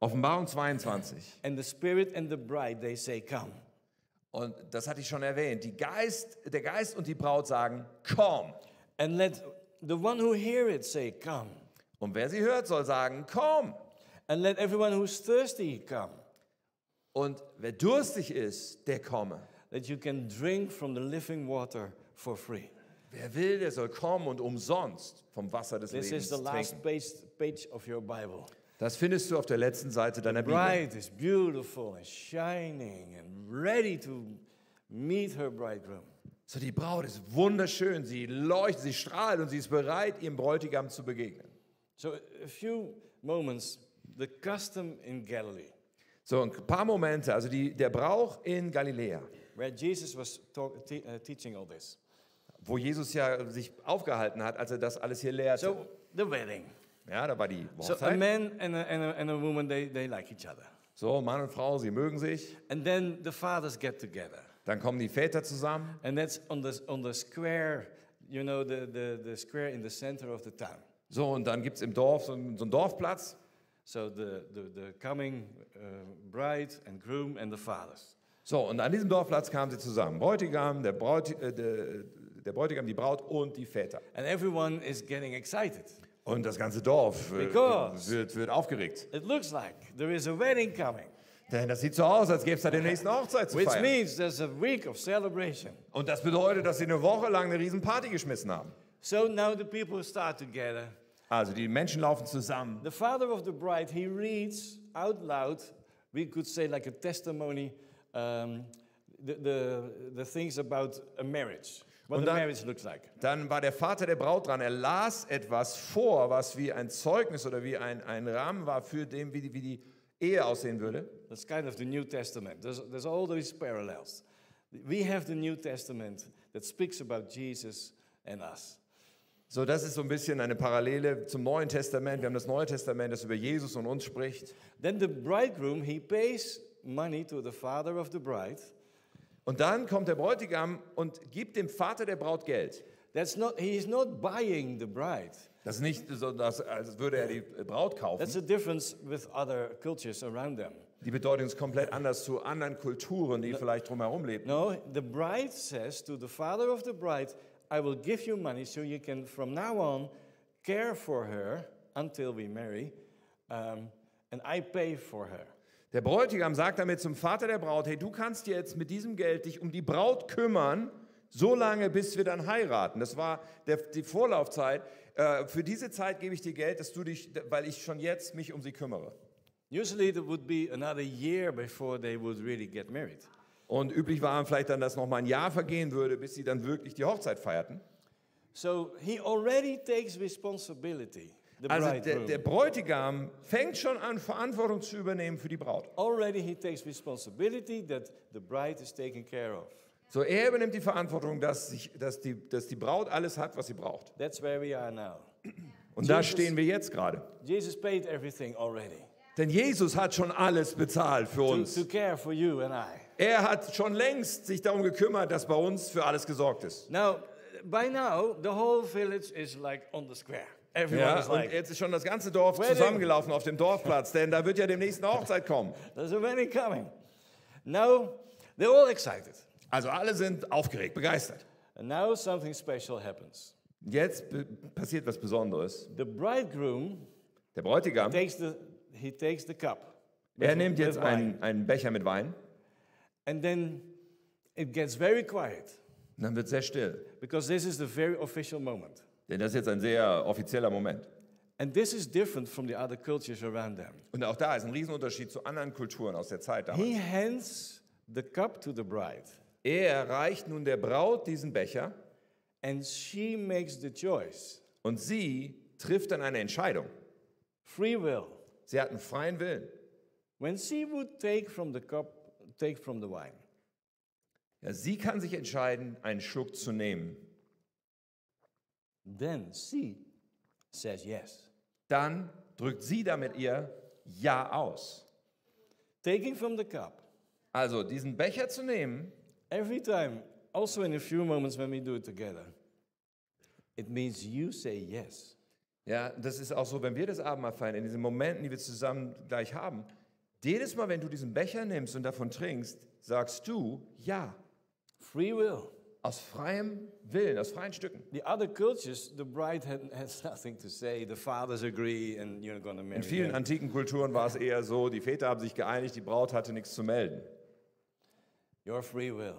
Offenbarung 22. And the Spirit and the bride, they say, Come. Und das hatte ich schon erwähnt. Die Geist, der Geist und die Braut sagen, komm. And let the one who hear it say, Come. Und wer sie hört, soll sagen, komm. And let everyone who's thirsty come. Und wer durstig ist, der komme. That you can drink from the living water for free. Wer will, der soll kommen und umsonst vom Wasser des This Lebens is the last trinken. page, page of your Bible. Das findest du auf der letzten Seite deiner Bibel. Bride is beautiful and shining and ready to meet her bridegroom. So, die Braut ist wunderschön, sie leuchtet, sie strahlt und sie ist bereit, ihrem Bräutigam zu begegnen. So, a few moments, the custom in Galilee, So, ein paar Momente, also die, der Brauch in Galiläa, where Jesus was talk, te- uh, teaching all this. Wo Jesus ja sich aufgehalten hat, als er das alles hier lehrte. So, the wedding. Ja, da war die So, a Hochzeit. man and a, and a, and a woman, they, they like each other. So, Mann und Frau, sie mögen sich. And then the fathers get together. Dann kommen die Väter zusammen. And that's on the, on the square, you know, the, the, the square in the center of the town. So, und dann gibt es im Dorf so einen, so einen Dorfplatz. So the, the, the coming uh, bride and groom and the fathers. So, und an diesem Dorfplatz kamen sie zusammen. Bräutigam, der, Braut, äh, der, der Bräutigam, die Braut und die Väter. And everyone is getting excited. Und das ganze Dorf äh, wird, wird aufgeregt. It looks like there is a wedding coming, Denn das sieht so aus, als gäbe es da den nächsten Hochzeit zu which feiern. means there's a week of celebration. Und das bedeutet, dass sie eine Woche lang eine riesen Party geschmissen haben. So now the people start together. Also die Menschen laufen zusammen. The father of the bride, he reads out loud, we could say like a testimony, um, the, the, the things about a marriage, what Und dann- like. Dann war der Vater der Braut dran. Er las etwas vor, was wie ein Zeugnis oder wie ein, ein Rahmen war für dem, wie die, wie die Ehe aussehen würde. That's kind of the New Testament. There's, there's all these parallels. We have the New Testament that speaks about Jesus and us. So, das ist so ein bisschen eine Parallele zum Neuen Testament. Wir haben das Neue Testament, das über Jesus und uns spricht. Then the bridegroom, he pays money to the father of the bride. Und dann kommt der Bräutigam und gibt dem Vater der Braut Geld. That's not, he is not buying the bride. Das ist nicht so, dass, als würde er die Braut kaufen. That's a difference with other cultures around them. Die Bedeutung ist komplett anders zu anderen Kulturen, die vielleicht drumherum leben. No, the bride says to the father of the bride, I will give you money so you can from now on care for her until we marry, um, and I pay for her. Der Bräutigam sagt damit zum Vater der Braut, hey, du kannst jetzt mit diesem Geld dich um die Braut kümmern, so lange, bis wir dann heiraten. Das war der, die Vorlaufzeit. Äh, für diese Zeit gebe ich dir Geld, dass du dich, weil ich schon jetzt mich um sie kümmere. Usually, it would be another year before they would really get married. Und üblich war vielleicht dann, dass noch mal ein Jahr vergehen würde, bis sie dann wirklich die Hochzeit feierten. So he already takes responsibility, Also der, der Bräutigam fängt schon an, Verantwortung zu übernehmen für die Braut. already he takes responsibility that the bride is taken care of. So, er übernimmt die Verantwortung, dass, sich, dass, die, dass die Braut alles hat, was sie braucht. That's where we are now. Und da Jesus- stehen wir jetzt gerade. Jesus paid everything already Denn Jesus hat schon alles bezahlt für to, uns. to care for you and I. Er hat schon längst sich darum gekümmert, dass bei uns für alles gesorgt ist. Now, by now, the whole village is like on the square. Everyone Ja, is und like, jetzt ist schon das ganze Dorf Wedding. zusammengelaufen auf dem Dorfplatz, denn da wird ja demnächst eine Hochzeit kommen. there's a wedding coming. Now, they're all excited. Also alle sind aufgeregt, begeistert. And now something special happens. Jetzt passiert was Besonderes. The bridegroom Der Bräutigam, takes the, he takes the cup. er nimmt jetzt einen, einen Becher mit Wein And then it gets very quiet und dann wird es sehr still. because this is the very official moment. Denn das ist jetzt ein sehr offizieller Moment. And this is different from the other cultures around them. Und auch da ist ein Riesenunterschied zu anderen Kulturen aus der Zeit damals. He hands the cup to the bride, Er reicht nun der Braut diesen Becher and she makes the choice. und sie trifft dann eine Entscheidung. Free will. Sie hat einen freien Willen. When she would take from the cup, take from the wine. Ja, sie kann sich entscheiden, einen Schluck zu nehmen. Then she says yes. Dann drückt sie damit ihr Ja aus. Taking from the cup. Also diesen Becher zu nehmen, Every time, also in a few moments when we do it together, it means you say yes. ja, das ist auch so, wenn wir das Abendmahl feiern, in diesen Momenten, die wir zusammen gleich haben, jedes Mal, wenn du diesen Becher nimmst und davon trinkst, sagst du Ja. Free will. Aus freiem Willen, aus freien Stücken. The other cultures, the bride had, has [LAUGHS] nothing to say. The fathers agree, and you're going to marry. In vielen antiken Kulturen war es eher so, die Väter haben sich geeinigt, die Braut hatte nichts zu melden. Your free will.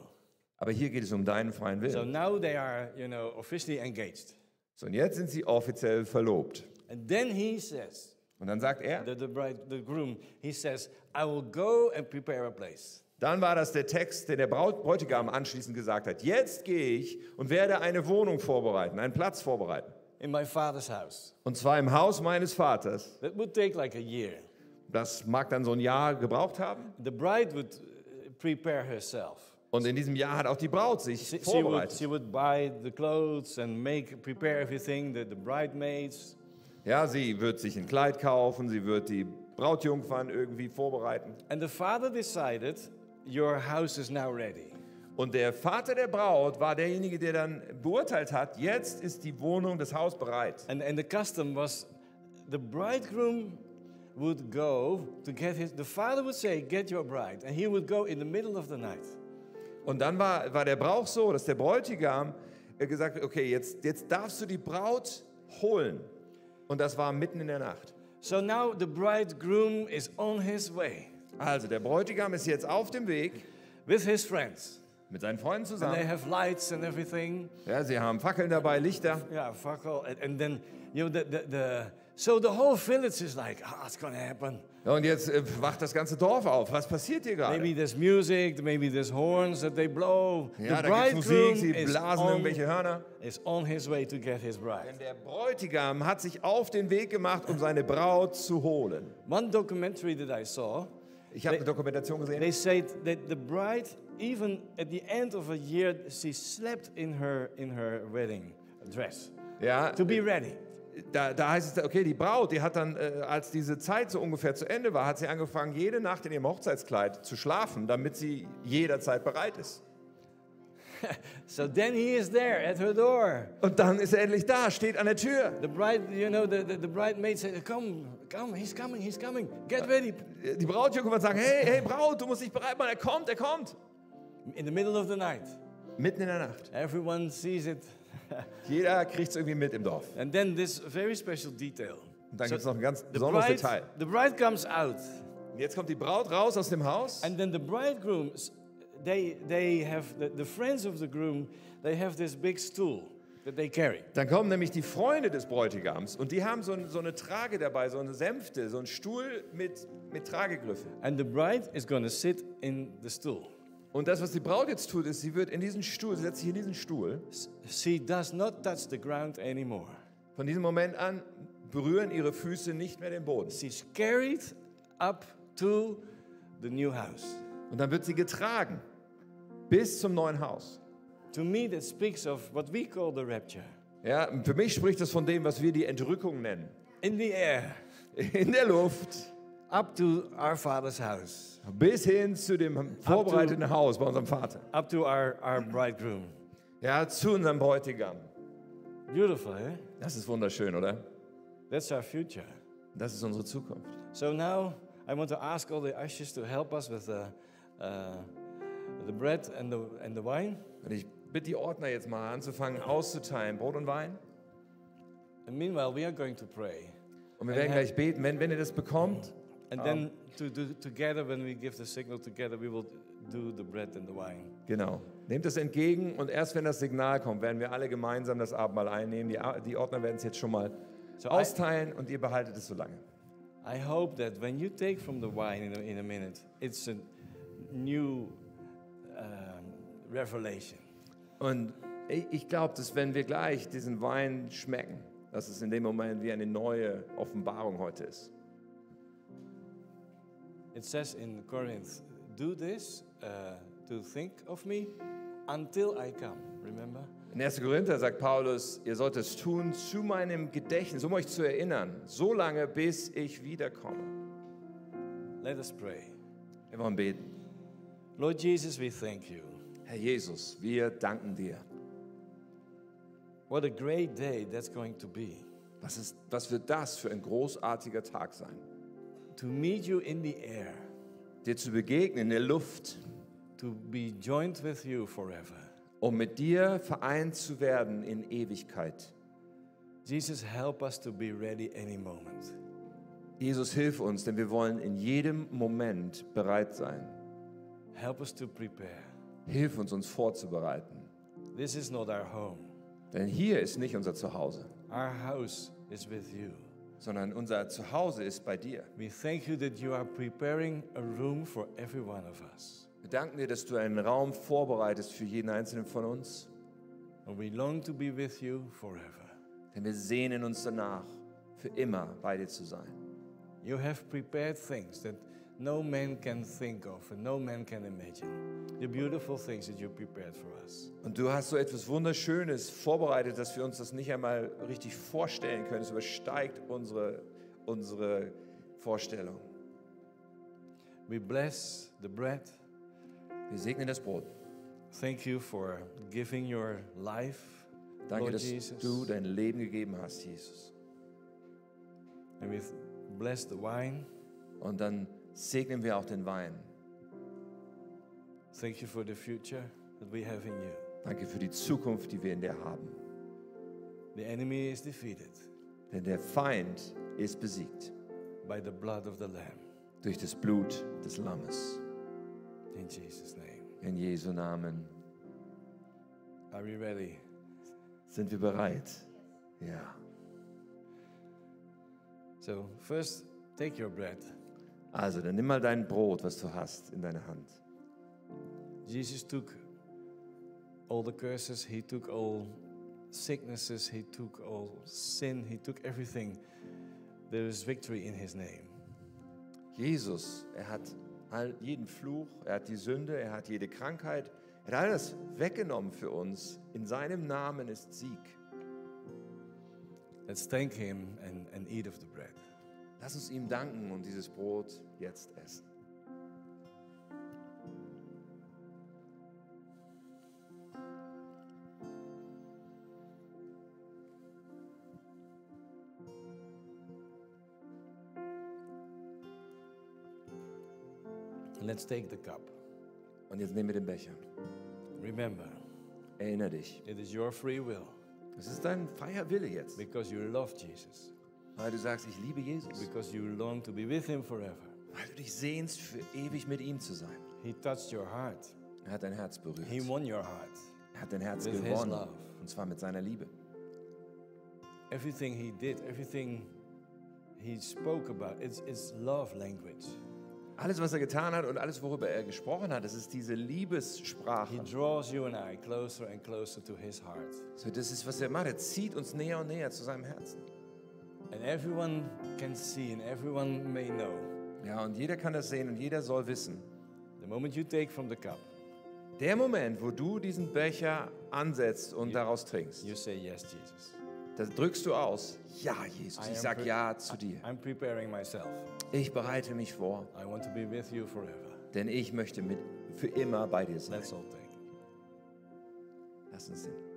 Aber hier geht es um deinen freien So Willen. now they are, you know, officially engaged. So, und jetzt sind sie offiziell verlobt. And then he says, Und dann sagt er, the, the bride, the groom, he says, I will go and prepare a place. Dann war das der Text, den der Braut, Bräutigam anschließend gesagt hat. Jetzt gehe ich und werde eine Wohnung vorbereiten, einen Platz vorbereiten. in my father's house. Und zwar im Haus meines Vaters. That would take like a year. Das mag dann so ein Jahr gebraucht haben. The bride would uh, prepare herself. Und in diesem Jahr hat auch die Braut sich She, she, would, vorbereitet. she would buy the clothes and make prepare everything, the, the bridesmaids. Ja, sie wird sich ein Kleid kaufen, sie wird die Brautjungfern irgendwie vorbereiten. And the father decided, Your house is now ready. Und der Vater der Braut war derjenige, der dann beurteilt hat, jetzt ist die Wohnung, das Haus bereit. And, and the custom was the bridegroom would go to get his, the father would say, Get your bride. And he would go in the middle of the night. Und dann war, war der Brauch so, dass der Bräutigam äh, gesagt hat, okay, jetzt, jetzt darfst du die Braut holen. Und das war mitten in der Nacht. So now the bridegroom is on his way Also der Bräutigam ist jetzt auf dem Weg with his friends. mit seinen Freunden And they zusammen. have lights and everything. Ja, sie haben Fackeln dabei, Lichter. Yeah, fuck all. And, and then, you know, the, the, the, so the whole village is like, oh, it's going to happen. Und jetzt äh, wacht das ganze Dorf auf. Was passiert hier gerade? Maybe there's music, maybe there's horns that they blow. Ja, the da gibt's Musik, sie blasen on, irgendwelche Hörner. is on his way to get his bride. Denn der Bräutigam hat sich auf den Weg gemacht, um seine Braut zu holen. One documentary that I saw, Ich habe eine Dokumentation gesehen. they said that the bride even at the end of a year, she slept in her in her wedding dress Ja, to be ready. da, da heißt es, okay, die Braut, die hat dann, äh, als diese Zeit so ungefähr zu Ende war, hat sie angefangen, jede Nacht in ihrem Hochzeitskleid zu schlafen, damit sie jederzeit bereit ist. [LAUGHS] So then he is there at her door. Und dann ist er endlich da, steht an der Tür. The bride, you know, the, the, the bridemaid said, "Come, come, he's coming, he's coming. Get ready." Die Brautjungfer wird sagen, hey, hey Braut, du musst dich bereit machen, er kommt, er kommt. In the middle of the night, Mitten in der Nacht. everyone sees it, [LAUGHS] Jeder kriegt es irgendwie mit im Dorf. and then this very special detail. Und dann So gibt es noch ein ganz besonderes bride, Detail. the bride comes out, Und jetzt kommt die Braut raus aus dem Haus. and then the bridegrooms, they they have the, the friends of the groom, they have this big stool that they carry. Dann kommen nämlich die Freunde des Bräutigams und die haben so, ein, so eine Trage dabei, so eine Sänfte, so einen Stuhl mit, mit Tragegriffen. And the bride is going to sit in the stool. Und das, was die Braut jetzt tut, ist, sie wird in diesen Stuhl, sie setzt sich in diesen Stuhl. She does not touch the ground anymore. Von diesem Moment an berühren ihre Füße nicht mehr den Boden. She's carried up to the new house. Und dann wird sie getragen bis zum neuen Haus. To me, that speaks of what we call the rapture. Ja, für mich spricht das von dem, was wir die Entrückung nennen. In the air, In der Luft up to our Father's house, bis hin zu dem vorbereiteten Haus bei unserem Vater. up to our, our bridegroom. Ja, zu unserem Bräutigam. Beautiful, eh? Das ist wunderschön, oder? That's our future. Das ist unsere Zukunft. So now I want to ask all the ushers to help us with the, uh, the bread and the, and the wine. Und ich bitte die Ordner jetzt mal anzufangen auszuteilen, Brot und Wein. And meanwhile, we are going to pray. Und wir werden gleich beten. Wenn, wenn ihr das bekommt, And then to do together, when we give the signal together, we will do the bread and the wine. genau, nehmt es entgegen und erst wenn das Signal kommt, werden wir alle gemeinsam das Abendmahl einnehmen. Die, die Ordner werden es jetzt schon mal So I, austeilen und ihr behaltet es so lange. I hope that when you take from the wine in a, in a minute, it's a new um, revelation. Und ich, ich glaube, dass wenn wir gleich diesen Wein schmecken, dass es in dem Moment wie eine neue Offenbarung heute ist. It says in Corinth, do this uh, to think of me until I come. Remember? In 1. Korinther sagt Paulus, ihr sollt es tun zu meinem Gedächtnis, um euch zu erinnern, so lange, bis ich wiederkomme. Let us pray. Wir wollen beten. Lord Jesus, we thank you. Herr Jesus, wir danken dir. What a great day that's going to be. Was, ist, was wird das für ein großartiger Tag sein? To meet you in the air, Dir zu begegnen in der Luft, to be joined with you forever. um mit dir vereint zu werden in Ewigkeit. Jesus, help us to be ready any moment. Jesus, hilf uns, denn wir wollen in jedem Moment bereit sein. Help us to prepare. Hilf uns, uns vorzubereiten. This is not our home. Denn hier ist nicht unser Zuhause, Our house is with you. sondern unser Zuhause ist bei dir. We thank you that you are preparing a room for every one of us. Wir danken dir, dass du einen Raum vorbereitest für jeden einzelnen von uns. And we long to be with you forever. Denn wir sehnen uns danach, für immer bei dir zu sein. You have prepared things that no man can think of and no man can imagine. The beautiful things that you prepared for us. Und du hast so etwas Wunderschönes vorbereitet, dass wir uns das nicht einmal richtig vorstellen können. Es übersteigt unsere, unsere Vorstellung. We bless the bread. Wir segnen das Brot. Thank you for giving your life, Danke, Lord dass Jesus. du dein Leben gegeben hast, Jesus. And we bless the wine. Und dann segnen wir auch den Wein. Thank you for the future that we have in you. Danke für die Zukunft, die wir in dir haben. The enemy is defeated Denn der Feind ist besiegt by the blood of the Lamb. durch das Blut des Lammes. In Jesus' name. In Jesu Namen Are we ready? sind wir bereit. Ja. So, first, take your bread. Also, dann nimm mal dein Brot, was du hast, in deine Hand. Jesus took all the curses, he took all sicknesses, he took all sin, he took everything. There is victory in his name. Jesus, er hat all, jeden Fluch, er hat die Sünde, er hat jede Krankheit, er hat alles weggenommen für uns. In seinem Namen ist Sieg. Let's thank Him and, and eat of the bread. Lass uns ihm danken und dieses Brot jetzt essen. Let's take the cup. Und jetzt nehmen wir den Becher. Remember, Erinnere dich, it is your free will es ist dein freier Wille jetzt, because you love Jesus, weil du sagst, ich liebe Jesus, because you long to be with Him forever. weil du dich sehnst, für ewig mit ihm zu sein. He touched your heart, Er hat dein Herz berührt. He won your heart. Er hat dein Herz With his gewonnen, love. und zwar mit seiner Liebe. Everything He did, everything He spoke about, it's, it's love language. Alles, was er getan hat und alles, worüber er gesprochen hat, das ist diese He Liebessprache. draws you and I closer and closer to His heart. So, das ist, was er macht. Er zieht uns näher und näher zu seinem Herzen. And everyone can see and everyone may know. Ja, und jeder kann das sehen und jeder soll wissen. The moment you take from the cup, Der Moment, wo du diesen Becher ansetzt und daraus trinkst, you say, Yes, Jesus. da drückst du aus, ja, Jesus, I ich sag ja zu dir. I'm preparing myself. Ich bereite mich vor, I want to be with you forever. denn ich möchte mit für immer bei dir sein. Let's all take. Lass uns den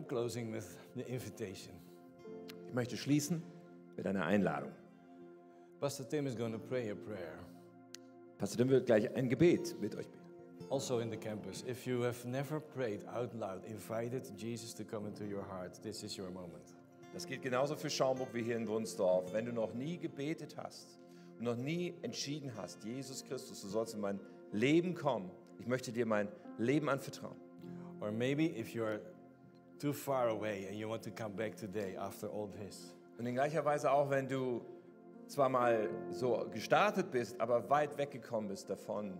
I'm closing with the invitation. Ich möchte schließen mit einer Einladung. Pastor Tim is going to pray a prayer. Pastor Tim wird gleich ein Gebet mit euch beten. Also in the campus, if you have never prayed out loud, invited Jesus to come into your heart, this is your moment. Das gilt genauso für Schaumburg wie hier in Wunsdorf. Wenn du noch nie gebetet hast und noch nie entschieden hast, Jesus Christus, du sollst in mein Leben kommen, ich möchte dir mein Leben anvertrauen. Or maybe if you're too far away and you want to come back today after all this, Und in gleicher Weise auch, wenn du zwar mal so gestartet bist, aber weit weggekommen bist davon,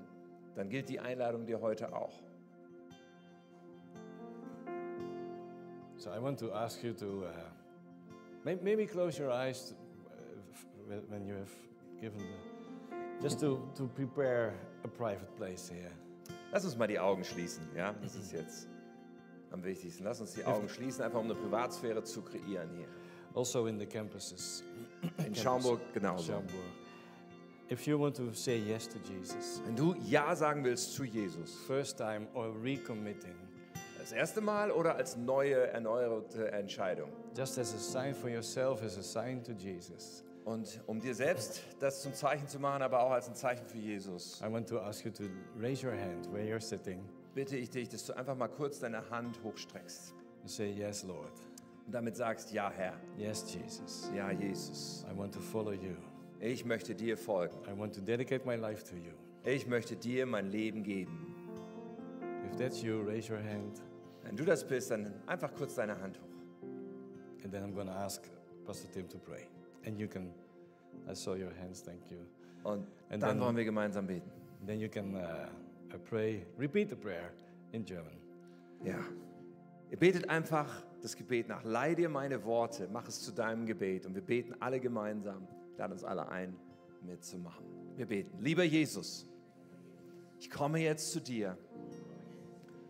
dann gilt die Einladung dir heute auch. So I want to ask you to uh, may- maybe close your eyes uh, when you have given the, just to, to prepare a private place here. Lass uns mal die Augen schließen, ja? Das ist jetzt am wichtigsten. Lass uns die Augen schließen, einfach um eine Privatsphäre zu kreieren hier. Also in the campuses. In Schaumburg genauso. Schaumburg. If you want to say yes to Jesus, Wenn du Ja sagen willst zu Jesus, first time or recommitting, das erste Mal oder als neue, erneuerte Entscheidung. just as a sign for yourself, as a sign to Jesus, Und um dir selbst das zum Zeichen zu machen, aber auch als ein Zeichen für Jesus, I want to ask you to raise your hand where you're sitting bitte ich dich, dass du einfach mal kurz deine Hand hochstreckst and say, Yes, Lord. und damit sagst, ja Herr, Yes, Jesus. ja Jesus, I want to follow you. ich möchte dir folgen. I want to dedicate my life to you. Ich möchte dir mein Leben geben. If that's you, raise your hand, Wenn du das bist, dann einfach kurz deine Hand hoch. and then I'm going to ask Pastor Tim to pray. And you can, I saw your hands, thank you. Und And dann then- wollen wir gemeinsam beten. Then you can uh, uh, pray, repeat the prayer in German. Ja. Ihr betet einfach das Gebet nach. Leih dir meine Worte, mach es zu deinem Gebet. Und wir beten alle gemeinsam. Lade uns alle ein, mitzumachen. Wir beten. Lieber Jesus, ich komme jetzt zu dir,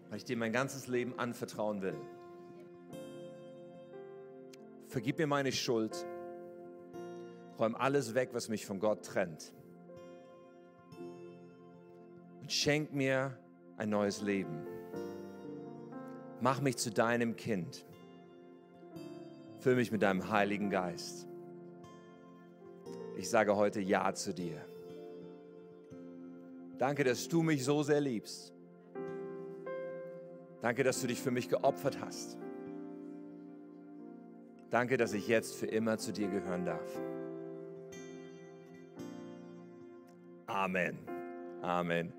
weil ich dir mein ganzes Leben anvertrauen will. Vergib mir meine Schuld. Räum alles weg, was mich von Gott trennt. Schenk mir ein neues Leben. Mach mich zu deinem Kind. Füll mich mit deinem Heiligen Geist. Ich sage heute Ja zu dir. Danke, dass du mich so sehr liebst. Danke, dass du dich für mich geopfert hast. Danke, dass ich jetzt für immer zu dir gehören darf. Amen. Amen.